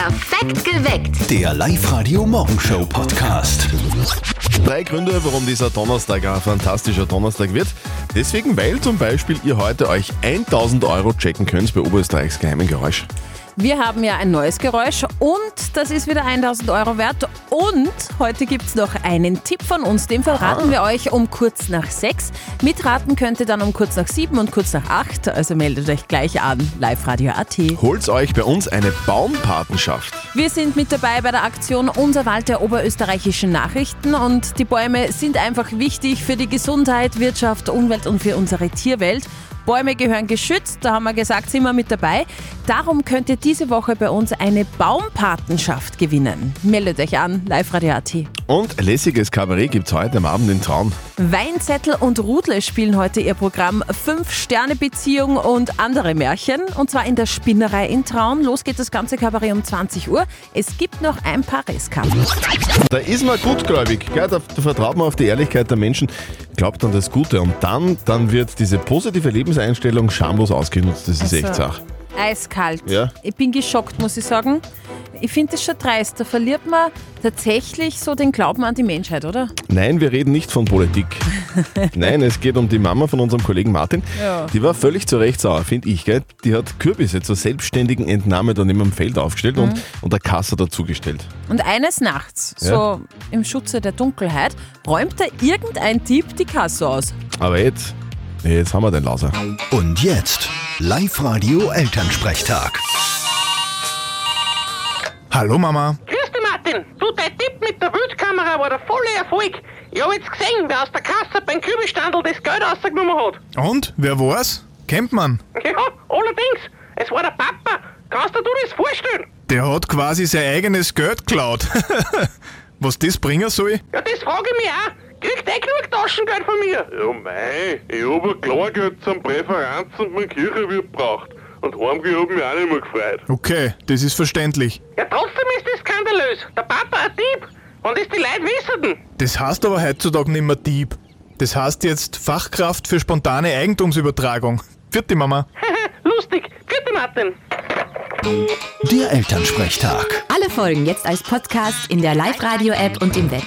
Perfekt geweckt. Der Live-Radio-Morgenshow-Podcast. Drei Gründe, warum dieser Donnerstag ein fantastischer Donnerstag wird. Deswegen, weil zum Beispiel ihr heute euch 1000 Euro checken könnt bei Oberösterreichs geheimen Geräusch. Wir haben ja ein neues Geräusch und das ist wieder 1000 Euro wert. Und heute gibt es noch einen Tipp von uns. Den verraten wir euch um kurz nach sechs. Mitraten könnt ihr dann um kurz nach sieben und kurz nach acht. Also meldet euch gleich an. Live Radio AT. Holt euch bei uns eine Baumpatenschaft. Wir sind mit dabei bei der Aktion Unser Wald der oberösterreichischen Nachrichten und die Bäume sind einfach wichtig für die Gesundheit, Wirtschaft, Umwelt und für unsere Tierwelt. Bäume gehören geschützt, da haben wir gesagt, sind wir mit dabei. Darum könnt ihr diese Woche bei uns eine Baumpatenschaft gewinnen. Meldet euch an, live Radio AT. Und lässiges Kabarett gibt's heute am Abend in Traun. Weinzettel und Rudle spielen heute ihr Programm Fünf-Sterne-Beziehung und andere Märchen. Und zwar in der Spinnerei in Traun. Los geht das ganze Kabarett um 20 Uhr. Es gibt noch ein paar Restkarten. Da ist man gutgläubig, gell? Da, da vertraut man auf die Ehrlichkeit der Menschen, glaubt an das Gute und dann, dann wird diese positive Lebenseinstellung schamlos ausgenutzt. Das ist echt Also, Sache. Eiskalt. Ja. Ich bin geschockt, muss ich sagen. Ich finde das schon dreist. Da verliert man tatsächlich so den Glauben an die Menschheit, oder? Nein, wir reden nicht von Politik. Nein, es geht um die Mama von unserem Kollegen Martin. Ja. Die war völlig zu Recht sauer, finde ich. Gell? Die hat Kürbisse zur selbstständigen Entnahme dann im Feld aufgestellt und, Mhm. und der Kasse dazugestellt. Und eines Nachts, so im Schutze der Dunkelheit, räumt da irgendein Dieb die Kasse aus. Aber jetzt, jetzt haben wir den Lauser. Und jetzt Live-Radio Elternsprechtag. Hallo Mama. Grüß dich, Martin. Du, dein Tipp mit der Wildkamera war der volle Erfolg. Ich hab jetzt gesehen, wer aus der Kasse beim Kürbisstandel das Geld rausgenommen hat. Und? Wer war's? Kennt man? Ja, allerdings. Es war der Papa. Kannst du dir das vorstellen? Der hat quasi sein eigenes Geld geklaut. Was das bringen soll? Ja, das frage ich mich auch. Kriegt eh genug Taschengeld von mir? Ja, mei, ich hab ein Klargeld zum Präferenz und mein Kirchenwirt braucht. Und heimgehen hat mich auch nicht mehr gefreut. Okay, das ist verständlich. Ja, trotzdem ist das skandalös. Der Papa ein Dieb. Und das die Leute wissen. Das heißt aber heutzutage nicht mehr Dieb. Das heißt jetzt Fachkraft für spontane Eigentumsübertragung. Vierte Mama. Lustig. Vierte Martin. Der Elternsprechtag. Alle Folgen jetzt als Podcast in der Live-Radio-App und im Web.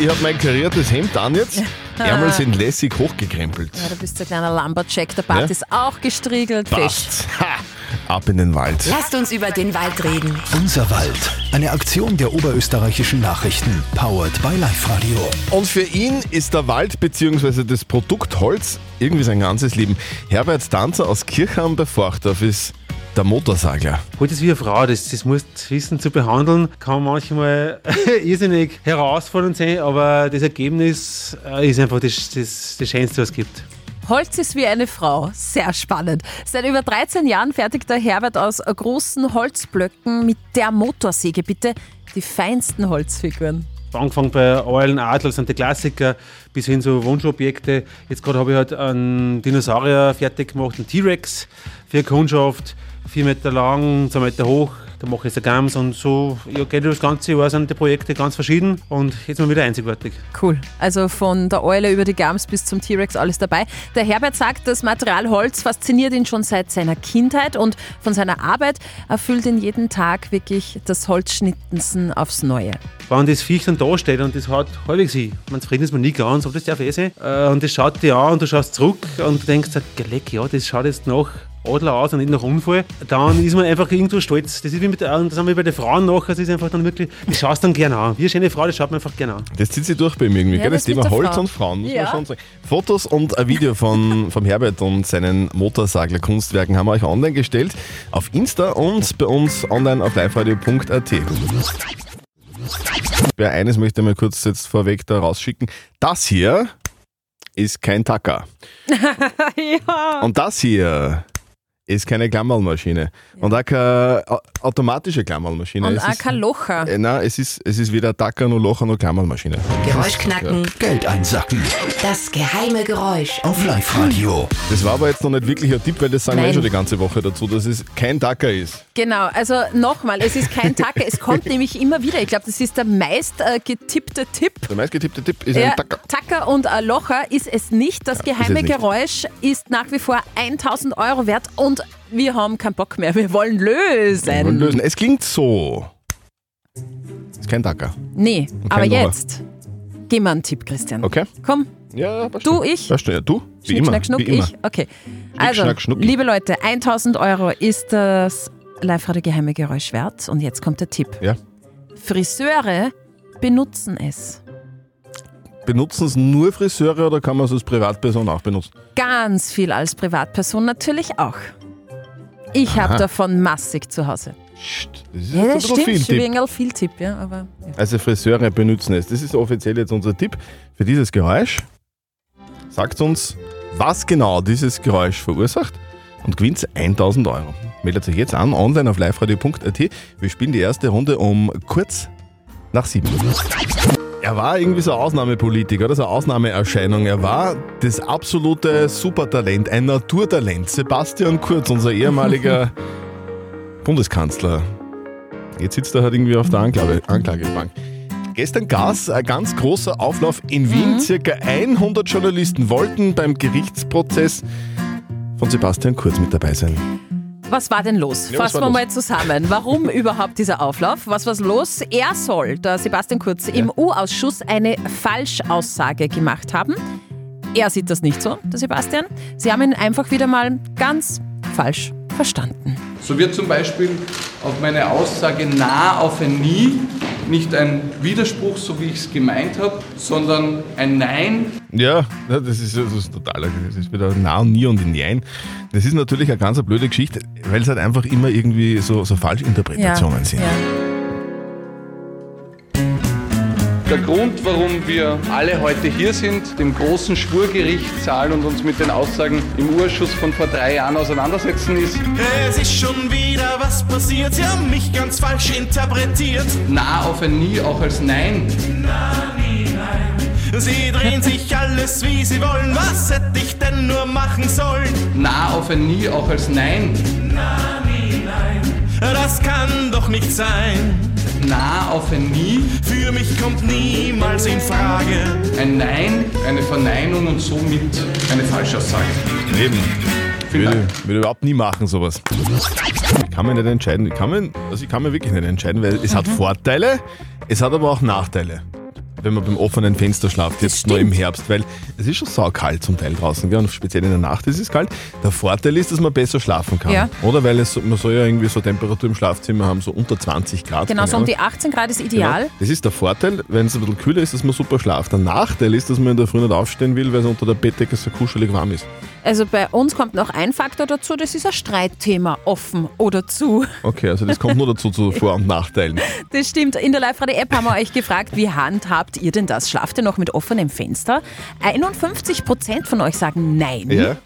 Ich habe mein kariertes Hemd an jetzt. Ärmel sind lässig hochgekrempelt. Ja, du bist ein kleiner Lumberjack. Der Bart Ja? ist auch gestriegelt. Fest. Passt. Ha! Ab in den Wald. Lasst uns über den Wald reden. Unser Wald. Eine Aktion der oberösterreichischen Nachrichten. Powered by Live-Radio. Und für ihn ist der Wald bzw. das Produkt Holz irgendwie sein ganzes Leben. Herbert Danzer aus Kirchheim bei Forchdorf ist der Motorsagler. Halt es wie eine Frau, das, das musst du wissen zu behandeln, kann manchmal irrsinnig herausfordernd sein, aber das Ergebnis äh, ist einfach das, das, das Schönste, was es gibt. Holz ist wie eine Frau. Sehr spannend. Seit über 13 Jahren fertigt der Herbert aus großen Holzblöcken mit der Motorsäge bitte die feinsten Holzfiguren. Angefangen bei Eulen, Adler, sind die Klassiker, bis hin zu Wunschobjekte. Jetzt gerade habe ich halt einen Dinosaurier fertig gemacht, einen T-Rex für Kundschaft, vier Meter lang, zwei Meter hoch. Da mache ich jetzt eine Gams und so ja, geht das ganze Jahr sind die Projekte ganz verschieden und jetzt mal wieder einzigartig. Cool. Also von der Eule über die Gams bis zum T-Rex alles dabei. Der Herbert sagt, das Material Holz fasziniert ihn schon seit seiner Kindheit und von seiner Arbeit erfüllt ihn jeden Tag wirklich das Holzschnittensen aufs Neue. wenn das Viech dann da steht und das hat halbwegs hin, man zufrieden ist man nie ganz, aber das darf eh sein, äh, und das schaut dir an und du schaust zurück und du denkst, geleck, ja, das schaut jetzt nach Adler aus und nicht nach Unfall, dann ist man einfach irgendwo stolz. Das ist wie mit, der- und das haben wir bei den Frauen nachher, das ist einfach dann wirklich, das schaust dann gerne an. Wie eine schöne Frau, das schaut man einfach gerne an. Das zieht sich durch bei ihm irgendwie. Ja, gell? Das, das Thema Holz Frau. und Frauen, muss Ja. man schon sagen. Fotos und ein Video von, vom Herbert und seinen Motorsagler-Kunstwerken haben wir euch online gestellt. Auf Insta und bei uns online auf liveradio.at. Wer eines möchte ich mal kurz jetzt vorweg da rausschicken. Das hier ist kein Tacker. ja. Und das hier ist keine Klammerlmaschine. Und auch keine au- automatische Klammerlmaschine. Und Es auch ist- kein Locher. Äh, Nein, es ist, es ist weder Tacker noch Locher noch Klammerlmaschine. Geräusch knacken. Geld einsacken. Das geheime Geräusch. Auf Live-Radio. Das war aber jetzt noch nicht wirklich ein Tipp, weil das sagen wir Nein. eh schon die ganze Woche dazu, dass es kein Tacker ist. Genau, also nochmal, es ist kein Tacker, es kommt nämlich immer wieder. Ich glaube, das ist der meist äh, getippte Tipp. Der meistgetippte Tipp ist Ja, ein Tacker. Tacker und ein Locher ist es nicht. Das geheime es nicht. Geräusch ist nach wie vor 1000 Euro wert und wir haben keinen Bock mehr, wir wollen lösen. Und lösen. Es klingt so. Ist kein Dacker. Nee, kein aber Locher. jetzt. Gib mir einen Tipp, Christian. Okay. Komm, Ja, Du, ich? Ja, du? Wie Schnick, immer. schnack, schnuck, wie immer. ich. Okay. Also, schnack, schnucki. liebe Leute, 1000 Euro ist das Live-Radio Geheime Geräusch wert. Und jetzt kommt der Tipp. Ja. Friseure benutzen es. Benutzen es nur Friseure oder kann man es als Privatperson auch benutzen? Ganz viel als Privatperson natürlich auch. Ich habe davon massig zu Hause. Das ist Ja, das ein bisschen stimmt. viel Tipp. viel Tipp, ja. Aber, ja. Also Friseure benutzen es. Das ist offiziell jetzt unser Tipp für dieses Geräusch. Sagt uns, was genau dieses Geräusch verursacht und gewinnt 1000 Euro. Meldet euch jetzt an, online auf liveradio.at. Wir spielen die erste Runde um kurz nach sieben. Er war irgendwie so ein Ausnahmepolitiker oder so eine Ausnahmeerscheinung. Er war das absolute Supertalent, ein Naturtalent. Sebastian Kurz, unser ehemaliger Bundeskanzler. Jetzt sitzt er halt irgendwie auf der Anklage, Anklagebank. Gestern gab es ein ganz großer Auflauf in Wien. Circa 100 Journalisten wollten beim Gerichtsprozess von Sebastian Kurz mit dabei sein. Was war denn los? Ja, Fassen wir los? mal zusammen. Warum überhaupt dieser Auflauf? Was war los? Er soll, der Sebastian Kurz, im U-Ausschuss eine Falschaussage gemacht haben. Er sieht das nicht so, der Sebastian. Sie haben ihn einfach wieder mal ganz falsch verstanden. So wird zum Beispiel auf meine Aussage nah auf ein Nie nicht ein Widerspruch, so wie ich es gemeint habe, sondern ein Nein. Ja, ja, das ist, das ist total, das ist wieder nah und nie und in jein. Das ist natürlich eine ganz blöde Geschichte, weil es halt einfach immer irgendwie so, so Falschinterpretationen sind. Der Grund, warum wir alle heute hier sind, dem großen Schwurgerichtssaal und uns mit den Aussagen im Urschuss von vor drei Jahren auseinandersetzen, ist Es ist schon wieder was passiert, sie haben mich ganz falsch interpretiert. nah auf ein Nie auch als Nein. Sie drehen sich alles wie sie wollen, was hätte ich denn nur machen sollen? Nah auf ein Nie auch als Nein. Das kann doch nicht sein. Nah auf ein Nie. Für mich kommt niemals in Frage. Ein Nein, eine Verneinung und somit eine Falschaussage. Eben. Vielen Würde, überhaupt nie machen, sowas. Ich kann mir nicht entscheiden. Ich kann mir, also ich kann mir wirklich nicht entscheiden, weil es Mhm. hat Vorteile, es hat aber auch Nachteile. Wenn man beim offenen Fenster schlaft, jetzt nur im Herbst, weil es ist schon saukalt zum Teil draußen, gell? und speziell in der Nacht ist es kalt. Der Vorteil ist, dass man besser schlafen kann. Ja. Oder weil es, man soll ja irgendwie so Temperatur im Schlafzimmer haben, so unter 20 Grad. Genau, keine so um Ahnung. die 18 Grad ist ideal. Genau. Das ist der Vorteil, wenn es ein bisschen kühler ist, dass man super schlaft. Der Nachteil ist, dass man in der Früh nicht aufstehen will, weil es unter der Bettdecke so kuschelig warm ist. Also bei uns kommt noch ein Faktor dazu, das ist ein Streitthema, offen oder zu. Okay, also das kommt nur dazu zu Vor- und Nachteilen. Das stimmt. In der Live-Radio-App haben wir euch gefragt, wie handhabt ihr denn das? Schlaft ihr noch mit offenem Fenster? 51% von euch sagen nein. Ja.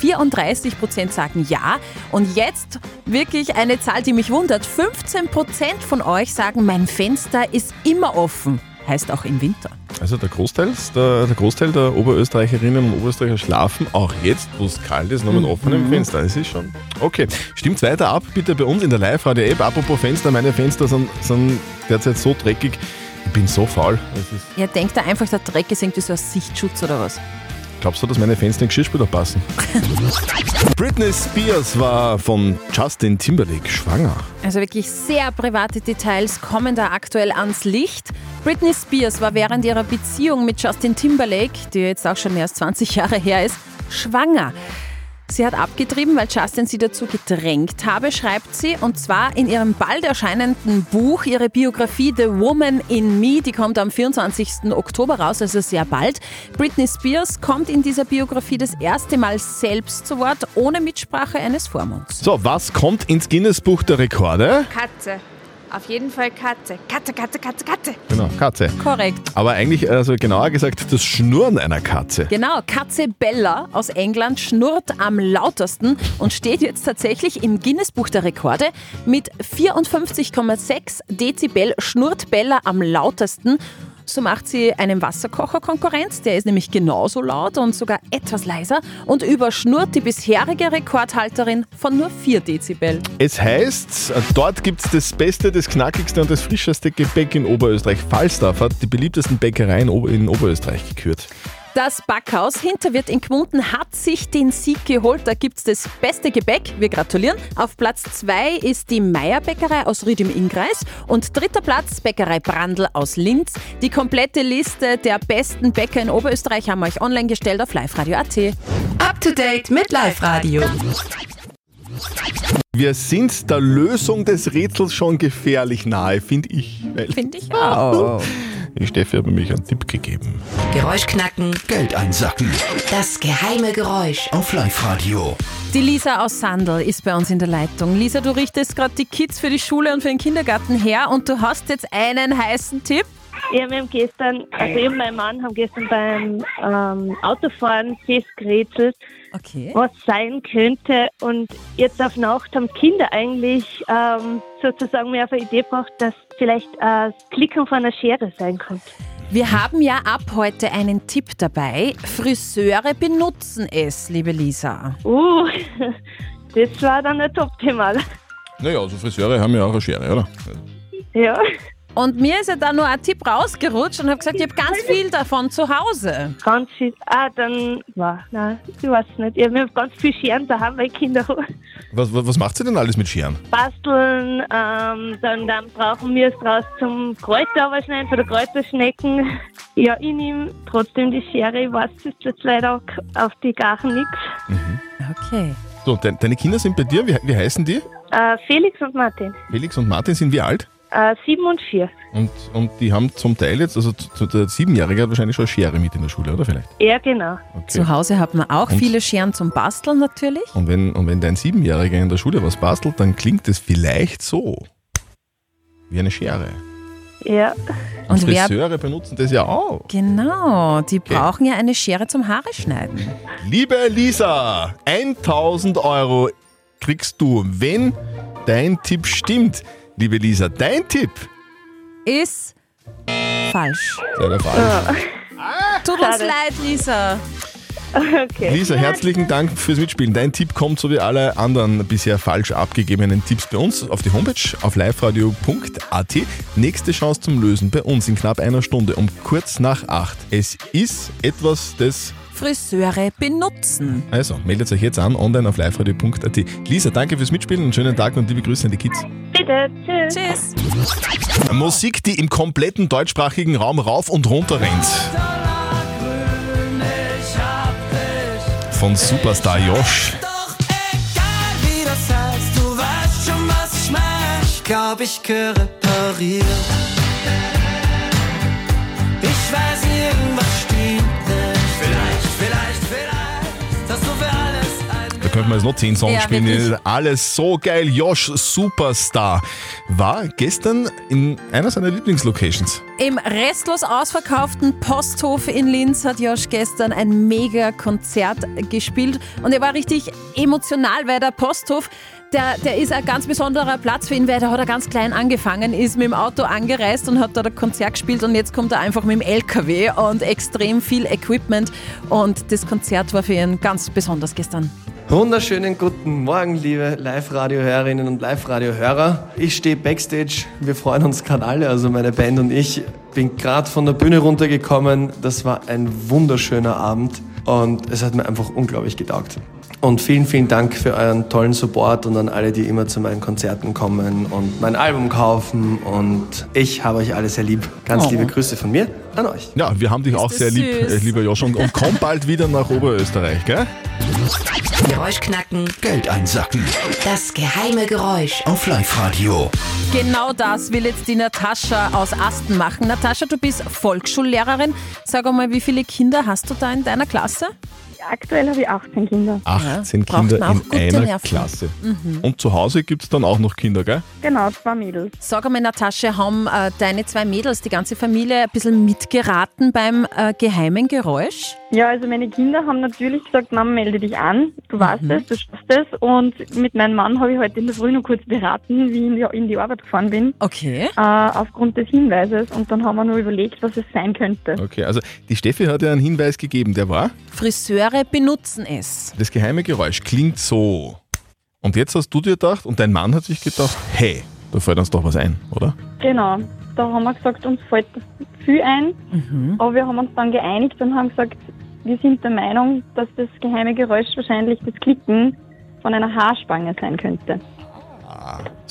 34% sagen ja. Und jetzt wirklich eine Zahl, die mich wundert. 15% von euch sagen, mein Fenster ist immer offen. Heißt auch im Winter. Also der Großteil, der, der Großteil der Oberösterreicherinnen und Oberösterreicher schlafen auch jetzt, wo es kalt ist, noch mit offenem Fenster. Das ist schon. Okay, stimmt's weiter ab, bitte bei uns in der Live-Radio-App. Apropos Fenster, meine Fenster sind, sind derzeit so dreckig. Ich bin so faul. Ihr denkt da einfach, der Dreck ist irgendwie so ein Sichtschutz oder was? Glaubst du, dass meine Fenster in den Geschirrspüler passen? Britney Spears war von Justin Timberlake schwanger. Also wirklich sehr private Details kommen da aktuell ans Licht. Britney Spears war während ihrer Beziehung mit Justin Timberlake, die jetzt auch schon mehr als 20 Jahre her ist, schwanger. Sie hat abgetrieben, weil Justin sie dazu gedrängt habe, schreibt sie. Und zwar in ihrem bald erscheinenden Buch, ihre Biografie The Woman in Me, die kommt am 24. Oktober raus, also sehr bald. Britney Spears kommt in dieser Biografie das erste Mal selbst zu Wort, ohne Mitsprache eines Vormunds. So, was kommt ins Guinness-Buch der Rekorde? Katze. Auf jeden Fall Katze. Katze, Katze, Katze, Katze. Genau, Katze. Korrekt. Aber eigentlich, also genauer gesagt, das Schnurren einer Katze. Genau, Katze Bella aus England schnurrt am lautesten und steht jetzt tatsächlich im Guinness-Buch der Rekorde. Mit 54,6 Dezibel schnurrt Bella am lautesten. So macht sie einem Wasserkocher Konkurrenz, der ist nämlich genauso laut und sogar etwas leiser und überschnurrt die bisherige Rekordhalterin von nur 4 Dezibel. Es heißt, dort gibt es das beste, das knackigste und das frischeste Gebäck in Oberösterreich. Falstaff hat die beliebtesten Bäckereien in Oberösterreich gekürt. Das Backhaus Hinterwirt in Gmunden hat sich den Sieg geholt. Da gibt es das beste Gebäck. Wir gratulieren. Auf Platz 2 ist die Meierbäckerei aus Ried im Innkreis und dritter Platz Bäckerei Brandl aus Linz. Die komplette Liste der besten Bäcker in Oberösterreich haben wir euch online gestellt auf liveradio.at. Up to date mit Live Radio. Wir sind der Lösung des Rätsels schon gefährlich nahe, finde ich. Finde ich auch. die Steffi hat mir nämlich einen Tipp gegeben. Geräusch knacken, Geld einsacken. das geheime Geräusch. Auf Live-Radio. Die Lisa aus Sandl ist bei uns in der Leitung. Lisa, du richtest gerade die Kids für die Schule und für den Kindergarten her und du hast jetzt einen heißen Tipp. Ja, wir haben gestern, also ich und mein Mann haben gestern beim ähm, Autofahren festgerätselt, Okay. was sein könnte. Und jetzt auf Nacht haben Kinder eigentlich ähm, sozusagen mir auf eine Idee gebracht, dass vielleicht äh, das Klicken von einer Schere sein könnte. Wir haben ja ab heute einen Tipp dabei. Friseure benutzen es, liebe Lisa. Uh, das war dann ein Top-Thema. Naja, also Friseure haben ja auch eine Schere, oder? Ja. Und mir ist ja da nur ein Tipp rausgerutscht und habe gesagt, ich habe ganz viel davon zu Hause. Ganz viel. Ah, dann war, nein, ich weiß nicht. Ich habe ganz viel Scheren daheim, weil Kinder haben. Was, was, was macht sie denn alles mit Scheren? basteln, ähm, dann, dann brauchen wir es draus zum Kräuter schneiden, für die Kräuterschnecken. Ja, ich nehme trotzdem die Schere, ich weiß es jetzt leider auch auf die Gachen nichts. Okay. So, de deine Kinder sind bei dir, wie, wie heißen die? Äh, Felix und Martin, Felix und Martin sind wie alt? Äh, sieben und vier. Und, und die haben zum Teil jetzt, also zu, der Siebenjährige hat wahrscheinlich schon eine Schere mit in der Schule, oder vielleicht? Ja, genau. Okay. Zu Hause hat man auch Und? viele Scheren zum Basteln natürlich. Und wenn, und wenn dein Siebenjähriger in der Schule was bastelt, dann klingt es vielleicht so. Wie eine Schere. Ja. Und, Und wer- Friseure benutzen das ja auch. Genau, die brauchen ja eine Schere zum Haare schneiden. Liebe Lisa, 1000 Euro kriegst du, wenn dein Tipp stimmt. Liebe Lisa, dein Tipp Ist falsch. leider falsch. Tut uns Schade. leid, Lisa. Okay. Lisa, herzlichen Dank fürs Mitspielen. Dein Tipp kommt so wie alle anderen bisher falsch abgegebenen Tipps bei uns auf die Homepage auf liveradio.at. Nächste Chance zum Lösen bei uns in knapp einer Stunde um kurz nach acht. Es ist etwas des Friseure benutzen. Also, meldet euch jetzt an online auf liveradio.at. Lisa, danke fürs Mitspielen, einen schönen Tag und liebe Grüße an die Kids. Bitte, tschüss. Tschüss. Musik, die im kompletten deutschsprachigen Raum rauf und runter rennt. Von Superstar Josh. Wie das heißt, du weißt schon, was ich mein. Ich glaub, ich gehöre repariert. Ich weiß, irgendwas alles ein Da könnte man jetzt noch 10 Songs Ja, spielen. wirklich. Alles so geil. Josh Superstar war gestern in einer seiner Lieblingslocations. Im restlos ausverkauften Posthof in Linz hat Josh gestern ein mega Konzert gespielt und er war richtig emotional, weil der Posthof, der, der ist ein ganz besonderer Platz für ihn, weil da hat er ganz klein angefangen, ist mit dem Auto angereist und hat dort ein Konzert gespielt und jetzt kommt er einfach mit dem LKW und extrem viel Equipment und das Konzert war für ihn ganz besonders gestern. Wunderschönen guten Morgen, liebe Live-Radio-Hörerinnen und Live-Radio-Hörer. Ich stehe backstage. Wir freuen uns gerade alle, also meine Band und ich. Bin gerade von der Bühne runtergekommen. Das war ein wunderschöner Abend und es hat mir einfach unglaublich getaugt. Und vielen, vielen Dank für euren tollen Support und an alle, die immer zu meinen Konzerten kommen und mein Album kaufen. Und ich habe euch alle sehr lieb. Ganz Oh. liebe Grüße von mir an euch. Ja, wir haben dich auch das sehr lieb, süß. äh, lieber Josh. Und, und komm bald wieder nach Oberösterreich, gell? Geräusch knacken, Geld einsacken. das geheime Geräusch. Auf Live-Radio. Genau das will jetzt die Natascha aus Asten machen. Natascha, du bist Volksschullehrerin. Sag einmal, wie viele Kinder hast du da in deiner Klasse? Aktuell habe ich 18 Kinder. 18 braucht Kinder in einer Nerven. Klasse. Mhm. Und zu Hause gibt es dann auch noch Kinder, gell? Genau, zwei Mädels. Sag einmal, Natascha, haben äh, deine zwei Mädels, die ganze Familie, ein bisschen mitgeraten beim äh, geheimen Geräusch? Ja, also meine Kinder haben natürlich gesagt, Mama, melde dich an, du weißt es, du schaffst es. Und mit meinem Mann habe ich heute in der Früh noch kurz beraten, wie ich in die, in die Arbeit gefahren bin. Okay. Äh, aufgrund des Hinweises. Und dann haben wir nur überlegt, was es sein könnte. Okay, also die Steffi hat ja einen Hinweis gegeben, der war, Friseure benutzen es. das geheime Geräusch klingt so. Und jetzt hast du dir gedacht, und dein Mann hat sich gedacht, hey, da fällt uns doch was ein, oder? Genau. Da haben wir gesagt, uns fällt viel ein. Aber wir haben uns dann geeinigt und haben gesagt, wir sind der Meinung, dass das geheime Geräusch wahrscheinlich das Klicken von einer Haarspange sein könnte.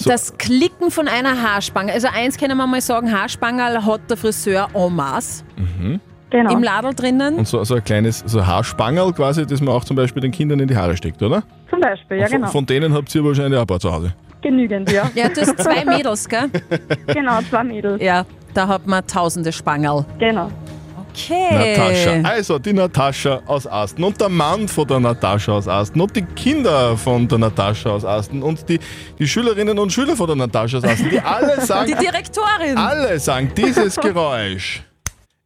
Das Klicken von einer Haarspange. Also eins können wir mal sagen, Haarspangerl hat der Friseur en masse Mhm. Genau. im Ladel drinnen. Und so, so ein kleines so Haarspangerl quasi, das man auch zum Beispiel den Kindern in die Haare steckt, oder? Zum Beispiel, ja Und von, genau. von denen habt ihr wahrscheinlich auch ein paar zu Hause. Genügend, ja. Ja, du hast zwei Mädels, gell? genau, zwei Mädels. Ja, da hat man tausende Spangerl. Genau. Okay. Natascha. Also die Natascha aus Asten und der Mann von der Natascha aus Asten und die Kinder von der Natascha aus Asten und die, die Schülerinnen und Schüler von der Natascha aus Asten, die alle sagen, Die Direktorin. alle sagen, dieses Geräusch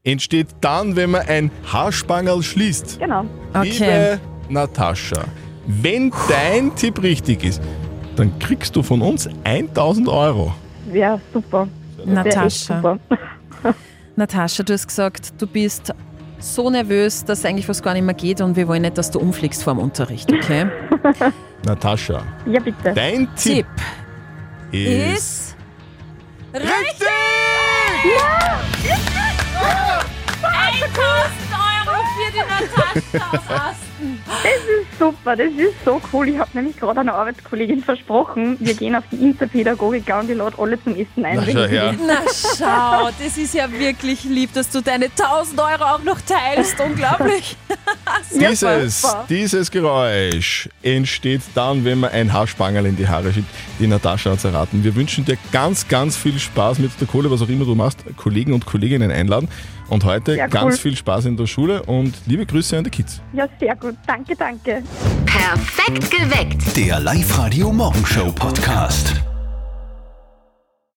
entsteht dann, wenn man ein Haarspangerl schließt. Genau. Liebe Natascha, wenn dein Tipp richtig ist, dann kriegst du von uns 1000 Euro. Ja, super. Natascha. Natascha, du hast gesagt, du bist so nervös, dass eigentlich was gar nicht mehr geht und wir wollen nicht, dass du umfliegst vor dem Unterricht, okay? Natascha, Ja, bitte. dein Tipp, ist, Ist richtig! Ja! 1000 Euro für die Natascha aus. Das ist super, das ist so cool. Ich habe nämlich gerade einer Arbeitskollegin versprochen, wir gehen auf die Interpädagogik und die lade alle zum Essen ein. schau her. Na schau, das ist ja wirklich lieb, dass du deine 1000 Euro auch noch teilst. Unglaublich. Dieses, dieses Geräusch entsteht dann, wenn man ein Haarspangerl in die Haare schiebt. Die Natascha hat erraten. Wir wünschen dir ganz, ganz viel Spaß mit der Kohle, was auch immer du machst. Kollegen und Kolleginnen einladen. Und heute Sehr ganz cool. viel Spaß in der Schule und liebe Grüße an die Kids. Ja, sehr gut. Danke, danke. Perfekt geweckt. Der Live-Radio Morgenshow Podcast.